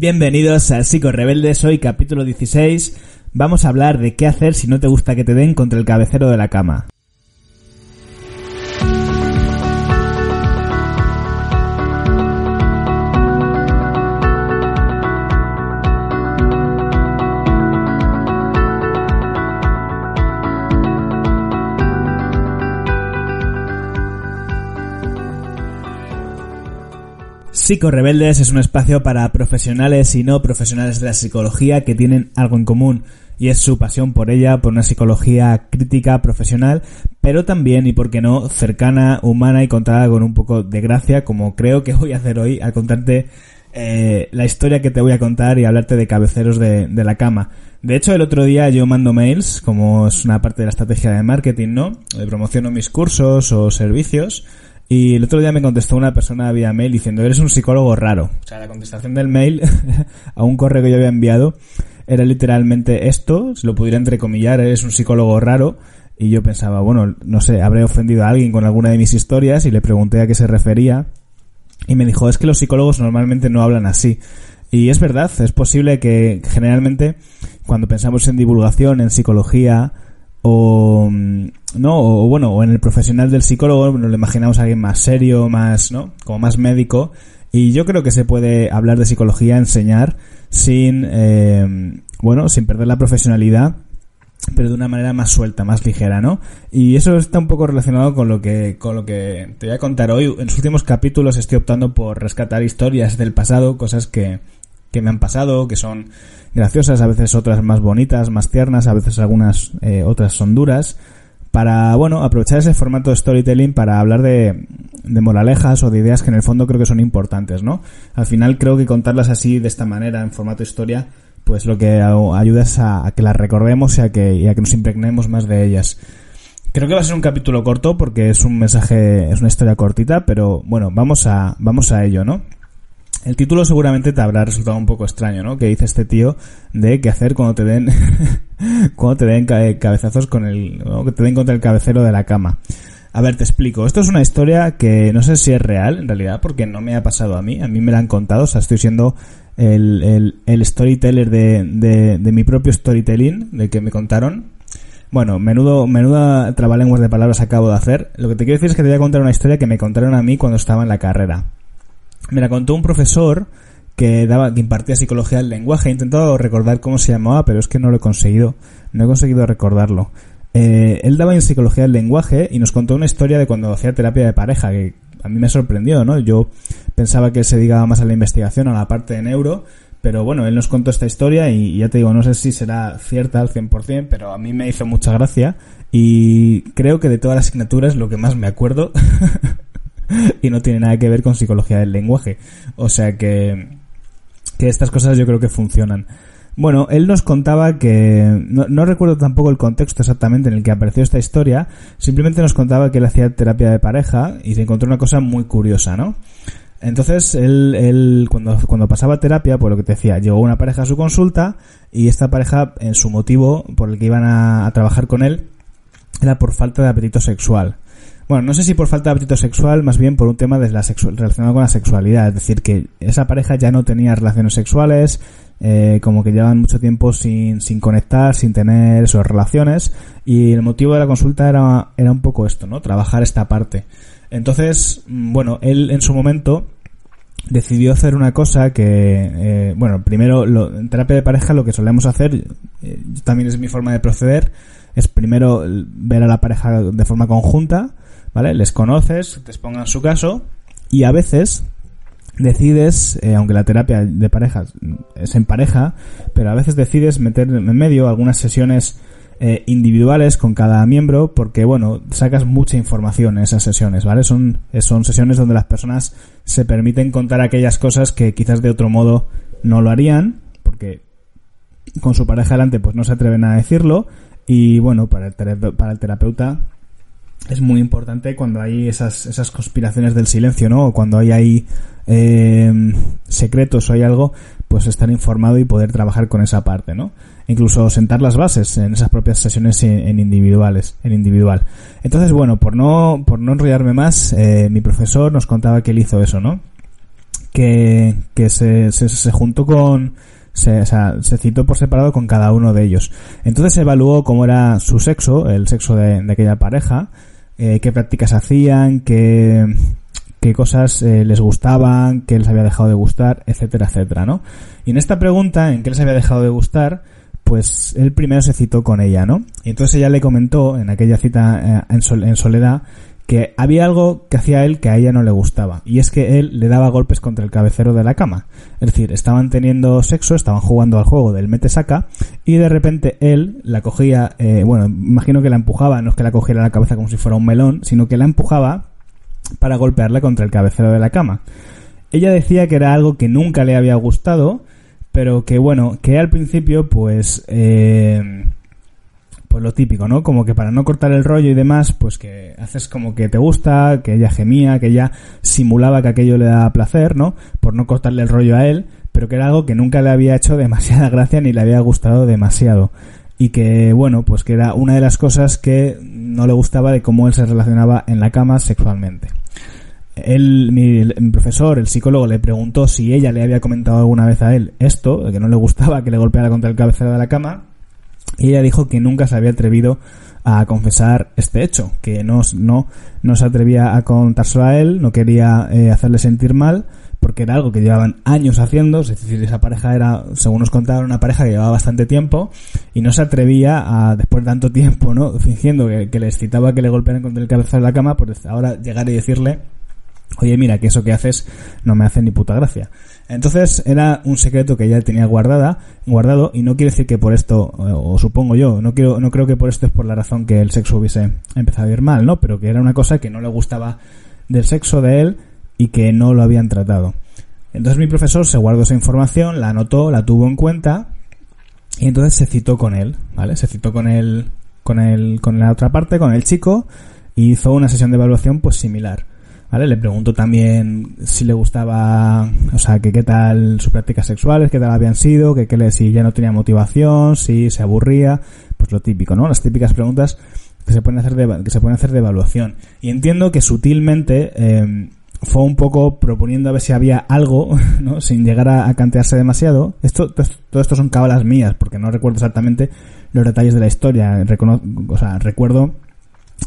Bienvenidos a Psico Rebeldes, hoy capítulo 16. Vamos a hablar de qué hacer si no te gusta que te den contra el cabecero de la cama. Psico Rebeldes es un espacio para profesionales y no profesionales de la psicología que tienen algo en común y es su pasión por ella, por una psicología crítica, profesional, pero también, y por qué no, cercana, humana y contada con un poco de gracia, como creo que voy a hacer hoy al contarte eh, la historia que te voy a contar y hablarte de cabeceros de, de la cama. De hecho, el otro día yo mando mails, como es una parte de la estrategia de marketing, ¿no? De promociono mis cursos o servicios. Y el otro día me contestó una persona vía mail diciendo, eres un psicólogo raro. O sea, la contestación del mail a un correo que yo había enviado era literalmente esto, si lo pudiera entrecomillar, eres un psicólogo raro. Y yo pensaba, bueno, no sé, habré ofendido a alguien con alguna de mis historias y le pregunté a qué se refería. Y me dijo, es que los psicólogos normalmente no hablan así. Y es verdad, es posible que generalmente cuando pensamos en divulgación, en psicología, o no o bueno o en el profesional del psicólogo nos lo imaginamos a alguien más serio más no como más médico y yo creo que se puede hablar de psicología enseñar sin eh, bueno sin perder la profesionalidad pero de una manera más suelta, más ligera, ¿no? Y eso está un poco relacionado con lo que con lo que te voy a contar hoy. En los últimos capítulos estoy optando por rescatar historias del pasado, cosas que que me han pasado, que son graciosas, a veces otras más bonitas, más tiernas, a veces algunas eh, otras son duras, para, bueno, aprovechar ese formato de storytelling para hablar de, de moralejas o de ideas que en el fondo creo que son importantes, ¿no? Al final creo que contarlas así, de esta manera, en formato historia, pues lo que ayuda es a, que las recordemos y a que, y a que nos impregnemos más de ellas. Creo que va a ser un capítulo corto porque es un mensaje, es una historia cortita, pero bueno, vamos a, vamos a ello, ¿no? El título seguramente te habrá resultado un poco extraño, ¿no? Que dice este tío de qué hacer cuando te den cuando te den cabezazos con el ¿no? que te den contra el cabecero de la cama. A ver, te explico. Esto es una historia que no sé si es real, en realidad, porque no me ha pasado a mí. A mí me la han contado. O sea, estoy siendo el, el, el storyteller de, de, de mi propio storytelling, de que me contaron. Bueno, menudo, menuda trabalenguas de palabras acabo de hacer. Lo que te quiero decir es que te voy a contar una historia que me contaron a mí cuando estaba en la carrera. Me la contó un profesor que daba, que impartía psicología del lenguaje. He intentado recordar cómo se llamaba, pero es que no lo he conseguido. No he conseguido recordarlo. Eh, él daba en psicología del lenguaje y nos contó una historia de cuando hacía terapia de pareja, que a mí me sorprendió, ¿no? Yo pensaba que se dedicaba más a la investigación, a la parte de neuro, pero bueno, él nos contó esta historia y ya te digo, no sé si será cierta al 100%, pero a mí me hizo mucha gracia y creo que de todas las asignaturas lo que más me acuerdo y no tiene nada que ver con psicología del lenguaje. O sea que, que estas cosas yo creo que funcionan. Bueno, él nos contaba que, no, no, recuerdo tampoco el contexto exactamente en el que apareció esta historia, simplemente nos contaba que él hacía terapia de pareja y se encontró una cosa muy curiosa, ¿no? Entonces, él, él cuando, cuando pasaba terapia, por lo que te decía, llegó una pareja a su consulta y esta pareja, en su motivo por el que iban a, a trabajar con él, era por falta de apetito sexual. Bueno, no sé si por falta de apetito sexual, más bien por un tema de la relacionado con la sexualidad. Es decir, que esa pareja ya no tenía relaciones sexuales, eh, como que llevan mucho tiempo sin, sin conectar, sin tener esas relaciones. Y el motivo de la consulta era, era un poco esto, ¿no? Trabajar esta parte. Entonces, mm, bueno, él en su momento decidió hacer una cosa que, eh, bueno, primero, lo, en terapia de pareja lo que solemos hacer, eh, también es mi forma de proceder, es primero ver a la pareja de forma conjunta, ¿vale? Les conoces, te expongan su caso y a veces decides, eh, aunque la terapia de pareja es en pareja, pero a veces decides meter en medio algunas sesiones eh, individuales con cada miembro porque, bueno, sacas mucha información en esas sesiones, ¿vale? Son, son sesiones donde las personas se permiten contar aquellas cosas que quizás de otro modo no lo harían porque con su pareja delante pues no se atreven a decirlo y, bueno, para el, para el terapeuta es muy importante cuando hay esas, esas conspiraciones del silencio, ¿no? O cuando hay ahí eh, secretos o hay algo, pues estar informado y poder trabajar con esa parte, ¿no? Incluso sentar las bases en esas propias sesiones en, individuales, en individual. Entonces, bueno, por no, por no enrollarme más, eh, mi profesor nos contaba que él hizo eso, ¿no? que, que se, se, se juntó con, se, o sea, se citó por separado con cada uno de ellos. Entonces se evaluó cómo era su sexo, el sexo de, aquella pareja, eh, qué prácticas hacían, qué, qué cosas eh, les gustaban, qué les había dejado de gustar, etcétera, etcétera, ¿no? Y en esta pregunta, en qué les había dejado de gustar, pues él primero se citó con ella, ¿no? Y entonces ella le comentó en aquella cita eh, en, sol- en soledad que había algo que hacía él que a ella no le gustaba, y es que él le daba golpes contra el cabecero de la cama. Es decir, estaban teniendo sexo, estaban jugando al juego del mete-saca, y de repente él la cogía, eh, bueno, imagino que la empujaba, no es que la cogiera la cabeza como si fuera un melón, sino que la empujaba para golpearla contra el cabecero de la cama. Ella decía que era algo que nunca le había gustado, pero que bueno, que al principio pues eh, pues lo típico, ¿no? Como que para no cortar el rollo y demás, pues que haces como que te gusta, que ella gemía, que ella simulaba que aquello le daba placer, ¿no? Por no cortarle el rollo a él, pero que era algo que nunca le había hecho demasiada gracia ni le había gustado demasiado. Y que, bueno, pues que era una de las cosas que no le gustaba de cómo él se relacionaba en la cama sexualmente. Él, mi, mi profesor, el psicólogo, le preguntó si ella le había comentado alguna vez a él esto, de que no le gustaba que le golpeara contra el cabecero de la cama, y ella dijo que nunca se había atrevido a confesar este hecho, que no, no, no se atrevía a contárselo a él, no quería eh, hacerle sentir mal, porque era algo que llevaban años haciendo, es decir, esa pareja era, según nos contaron, una pareja que llevaba bastante tiempo, y no se atrevía a, después de tanto tiempo, ¿no? Fingiendo que, que le excitaba que le golpearan contra el cabezal de la cama, pues ahora llegar y decirle, oye, mira, que eso que haces no me hace ni puta gracia. Entonces era un secreto que ella tenía guardada, guardado, y no quiere decir que por esto, o, supongo yo, no quiero, no creo que por esto es por la razón que el sexo hubiese empezado a ir mal, ¿no? Pero que era una cosa que no le gustaba del sexo de él y que no lo habían tratado. Entonces mi profesor se guardó esa información, la anotó, la tuvo en cuenta, y entonces se citó con él, ¿vale? Se citó con él, con el, con la otra parte, con el chico, y hizo una sesión de evaluación pues similar. ¿Vale? Le preguntó también si le gustaba, o sea, que qué tal sus prácticas sexuales, qué tal habían sido, que, qué le, si ya no tenía motivación, si se aburría, pues lo típico, ¿no? Las típicas preguntas que se pueden hacer de, que se pueden hacer de evaluación. Y entiendo que sutilmente, eh, fue un poco proponiendo a ver si había algo, ¿no? Sin llegar a, cantearse demasiado. Esto, todo, todo esto son cábalas mías, porque no recuerdo exactamente los detalles de la historia. Recono o sea, recuerdo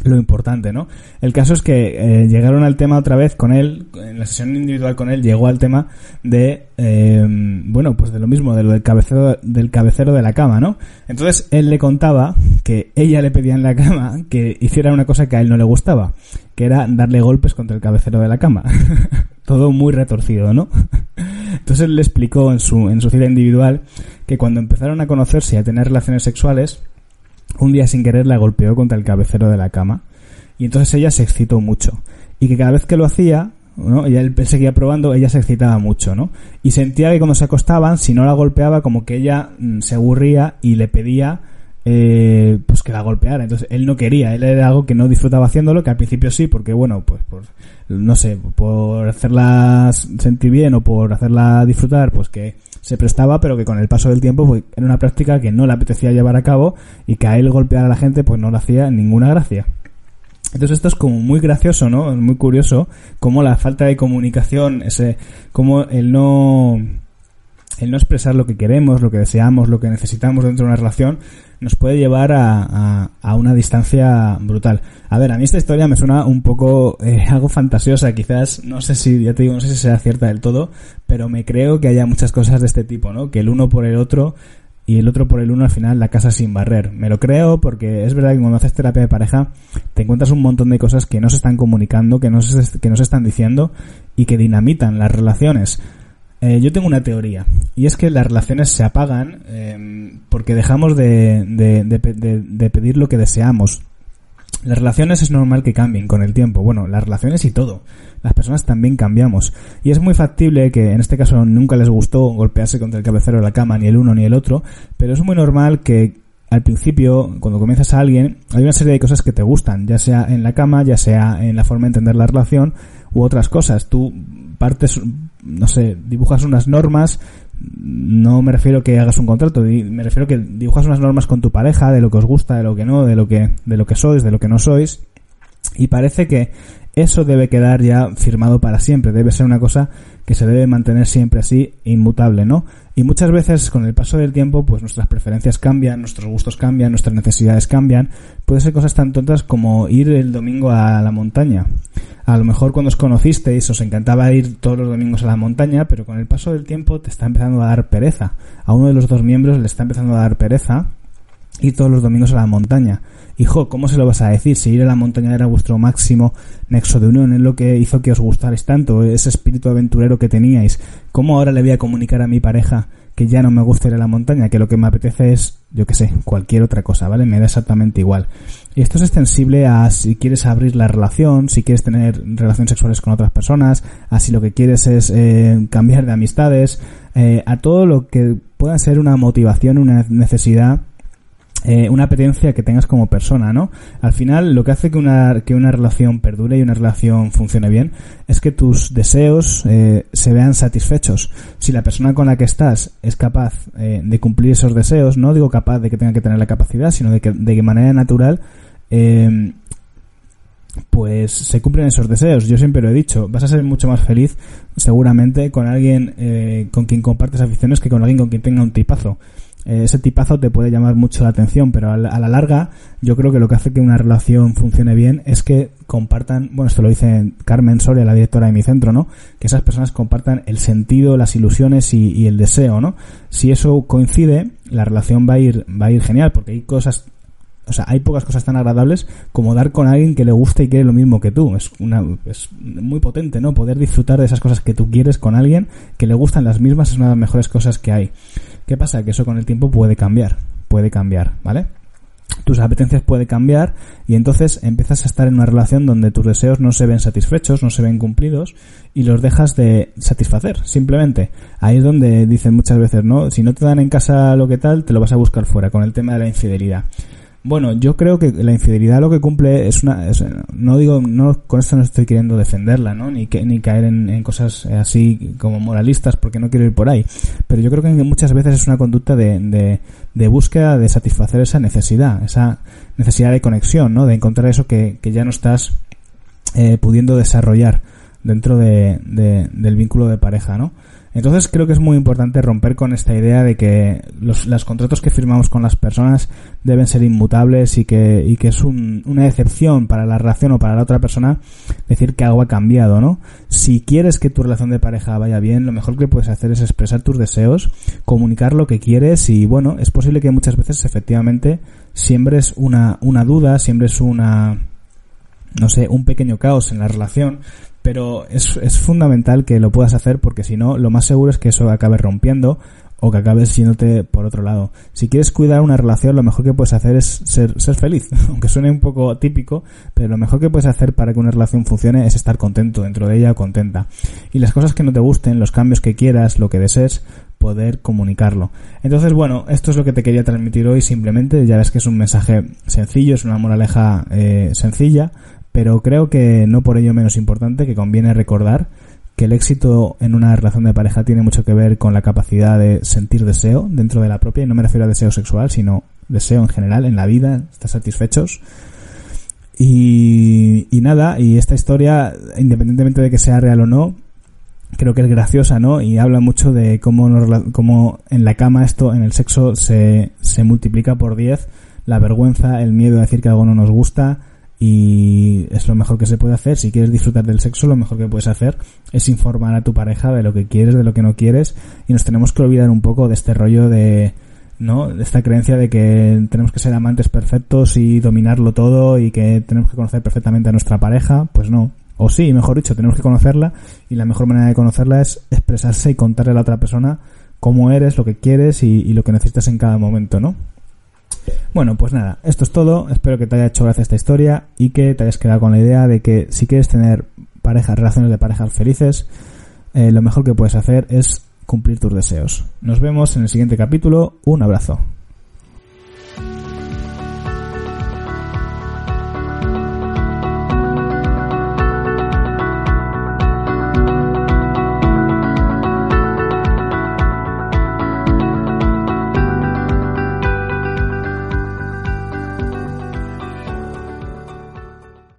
lo importante, ¿no? El caso es que eh, llegaron al tema otra vez con él, en la sesión individual con él, llegó al tema de, eh, bueno, pues de lo mismo, de lo del cabecero, del cabecero de la cama, ¿no? Entonces él le contaba que ella le pedía en la cama que hiciera una cosa que a él no le gustaba, que era darle golpes contra el cabecero de la cama. Todo muy retorcido, ¿no? Entonces él le explicó en su, en su cita individual que cuando empezaron a conocerse y a tener relaciones sexuales, un día sin querer la golpeó contra el cabecero de la cama. Y entonces ella se excitó mucho. Y que cada vez que lo hacía, ¿no? Ella él seguía probando, ella se excitaba mucho, ¿no? Y sentía que cuando se acostaban, si no la golpeaba, como que ella mm, se aburría y le pedía eh, pues que la golpeara. Entonces él no quería, él era algo que no disfrutaba haciéndolo, que al principio sí, porque bueno, pues por, no sé, por hacerla sentir bien o por hacerla disfrutar, pues que se prestaba, pero que con el paso del tiempo pues, era una práctica que no le apetecía llevar a cabo y que a él golpear a la gente pues no le hacía ninguna gracia. Entonces esto es como muy gracioso, ¿no? Es muy curioso cómo la falta de comunicación, ese, cómo el no, el no expresar lo que queremos, lo que deseamos, lo que necesitamos dentro de una relación, nos puede llevar a, a, a una distancia brutal. A ver, a mí esta historia me suena un poco eh, algo fantasiosa, quizás, no sé si, ya te digo, no sé si sea cierta del todo, pero me creo que haya muchas cosas de este tipo, ¿no? Que el uno por el otro y el otro por el uno al final la casa sin barrer. Me lo creo porque es verdad que cuando haces terapia de pareja te encuentras un montón de cosas que no se están comunicando, que no se, que no se están diciendo y que dinamitan las relaciones. Eh, yo tengo una teoría y es que las relaciones se apagan eh, porque dejamos de, de, de, pedir lo que deseamos. Las relaciones es normal que cambien con el tiempo. Bueno, las relaciones y todo. Las personas también cambiamos. Y es muy factible que en este caso nunca les gustó golpearse contra el cabecero de la cama, ni el uno ni el otro, pero es muy normal que al principio, cuando comienzas a alguien, hay una serie de cosas que te gustan, ya sea en la cama, ya sea en la forma de entender la relación, u otras cosas. Tú partes, no sé, dibujas unas normas, no me refiero que hagas un contrato, me refiero que dibujas unas normas con tu pareja de lo que os gusta, de lo que no, de lo que, de lo que sois, de lo que no sois, y parece que eso debe quedar ya firmado para siempre, debe ser una cosa que se debe mantener siempre así, inmutable, ¿no? Y muchas veces con el paso del tiempo, pues nuestras preferencias cambian, nuestros gustos cambian, nuestras necesidades cambian. Puede ser cosas tan tontas como ir el domingo a la montaña. A lo mejor cuando os conocisteis os encantaba ir todos los domingos a la montaña, pero con el paso del tiempo te está empezando a dar pereza. A uno de los dos miembros le está empezando a dar pereza ir todos los domingos a la montaña. Hijo, ¿cómo se lo vas a decir? Si ir a la montaña era vuestro máximo nexo de unión, es lo que hizo que os gustarais tanto, ese espíritu aventurero que teníais. ¿Cómo ahora le voy a comunicar a mi pareja que ya no me gusta ir a la montaña, que lo que me apetece es, yo que sé, cualquier otra cosa, ¿vale? Me da exactamente igual. Y esto es extensible a si quieres abrir la relación, si quieres tener relaciones sexuales con otras personas, a si lo que quieres es eh, cambiar de amistades, eh, a todo lo que pueda ser una motivación, una necesidad eh, una apetencia que tengas como persona, ¿no? Al final, lo que hace que una, que una relación perdure y una relación funcione bien es que tus deseos eh, se vean satisfechos. Si la persona con la que estás es capaz eh, de cumplir esos deseos, no digo capaz de que tenga que tener la capacidad, sino de que de manera natural pues se cumplen esos deseos. Yo siempre lo he dicho, vas a ser mucho más feliz seguramente con alguien con quien compartes aficiones que con alguien con quien tenga un tipazo. Eh, ese tipazo te puede llamar mucho la atención, pero a la, larga yo creo que lo que hace que una relación funcione bien es que compartan, bueno, esto lo dice Carmen Soria, la directora de mi centro, ¿no? Que esas personas compartan el sentido, las ilusiones y, el deseo, ¿no? Si eso coincide, la relación va a ir, va a ir genial, porque hay cosas o sea, hay pocas cosas tan agradables como dar con alguien que le gusta y quiere lo mismo que tú. Es una, es muy potente, ¿no? Poder disfrutar de esas cosas que tú quieres con alguien que le gustan las mismas es una de las mejores cosas que hay. ¿Qué pasa? Que eso con el tiempo puede cambiar, puede cambiar, ¿vale? Tus apetencias pueden cambiar y entonces empiezas a estar en una relación donde tus deseos no se ven satisfechos, no se ven cumplidos y los dejas de satisfacer, simplemente. Ahí es donde dicen muchas veces, ¿no? Si no te dan en casa lo que tal, te lo vas a buscar fuera con el tema de la infidelidad. Bueno, yo creo que la infidelidad lo que cumple es una, no digo, no, con esto no estoy queriendo defenderla, ¿no? Ni, que, ni caer en, cosas así como moralistas porque no quiero ir por ahí. Pero yo creo que muchas veces es una conducta de, de, de búsqueda de satisfacer esa necesidad, esa necesidad de conexión, ¿no? De encontrar eso que, que ya no estás eh, pudiendo desarrollar dentro de, de, del vínculo de pareja, ¿no? Entonces creo que es muy importante romper con esta idea de que los, contratos que firmamos con las personas deben ser inmutables y que, y que es un, una excepción para la relación o para la otra persona decir que algo ha cambiado, ¿no? Si quieres que tu relación de pareja vaya bien, lo mejor que puedes hacer es expresar tus deseos, comunicar lo que quieres y bueno, es posible que muchas veces efectivamente siembres una, una duda, siembres una, no sé, un pequeño caos en la relación, pero es, es fundamental que lo puedas hacer porque si no, lo más seguro es que eso acabe rompiendo o que acabes yéndote por otro lado. Si quieres cuidar una relación, lo mejor que puedes hacer es ser, ser feliz, aunque suene un poco típico, pero lo mejor que puedes hacer para que una relación funcione es estar contento dentro de ella o contenta. Y las cosas que no te gusten, los cambios que quieras, lo que desees, poder comunicarlo. Entonces, bueno, esto es lo que te quería transmitir hoy simplemente. Ya ves que es un mensaje sencillo, es una moraleja eh, sencilla, pero creo que no por ello menos importante que conviene recordar que el éxito en una relación de pareja tiene mucho que ver con la capacidad de sentir deseo dentro de la propia, y no me refiero a deseo sexual, sino deseo en general, en la vida, estar satisfechos. Y, nada, y esta historia, independientemente de que sea real o no, creo que es graciosa, ¿no? Y habla mucho de cómo, cómo en la cama esto, en el sexo, se, se multiplica por 10 la vergüenza, el miedo a decir que algo no nos gusta, y es lo mejor que se puede hacer. Si quieres disfrutar del sexo, lo mejor que puedes hacer es informar a tu pareja de lo que quieres, de lo que no quieres y nos tenemos que olvidar un poco de este rollo de ¿no? De esta creencia de que tenemos que ser amantes perfectos y dominarlo todo y que tenemos que conocer perfectamente a nuestra pareja, pues no. O sí, mejor dicho, tenemos que conocerla y la mejor manera de conocerla es expresarse y contarle a la otra persona cómo eres, lo que quieres y, y lo que necesitas en cada momento, ¿no? Bueno, pues nada, esto es todo. Espero que te haya hecho gracia esta historia y que te hayas quedado con la idea de que si quieres tener parejas, relaciones de parejas felices, eh, lo mejor que puedes hacer es cumplir tus deseos. Nos vemos en el siguiente capítulo. Un abrazo.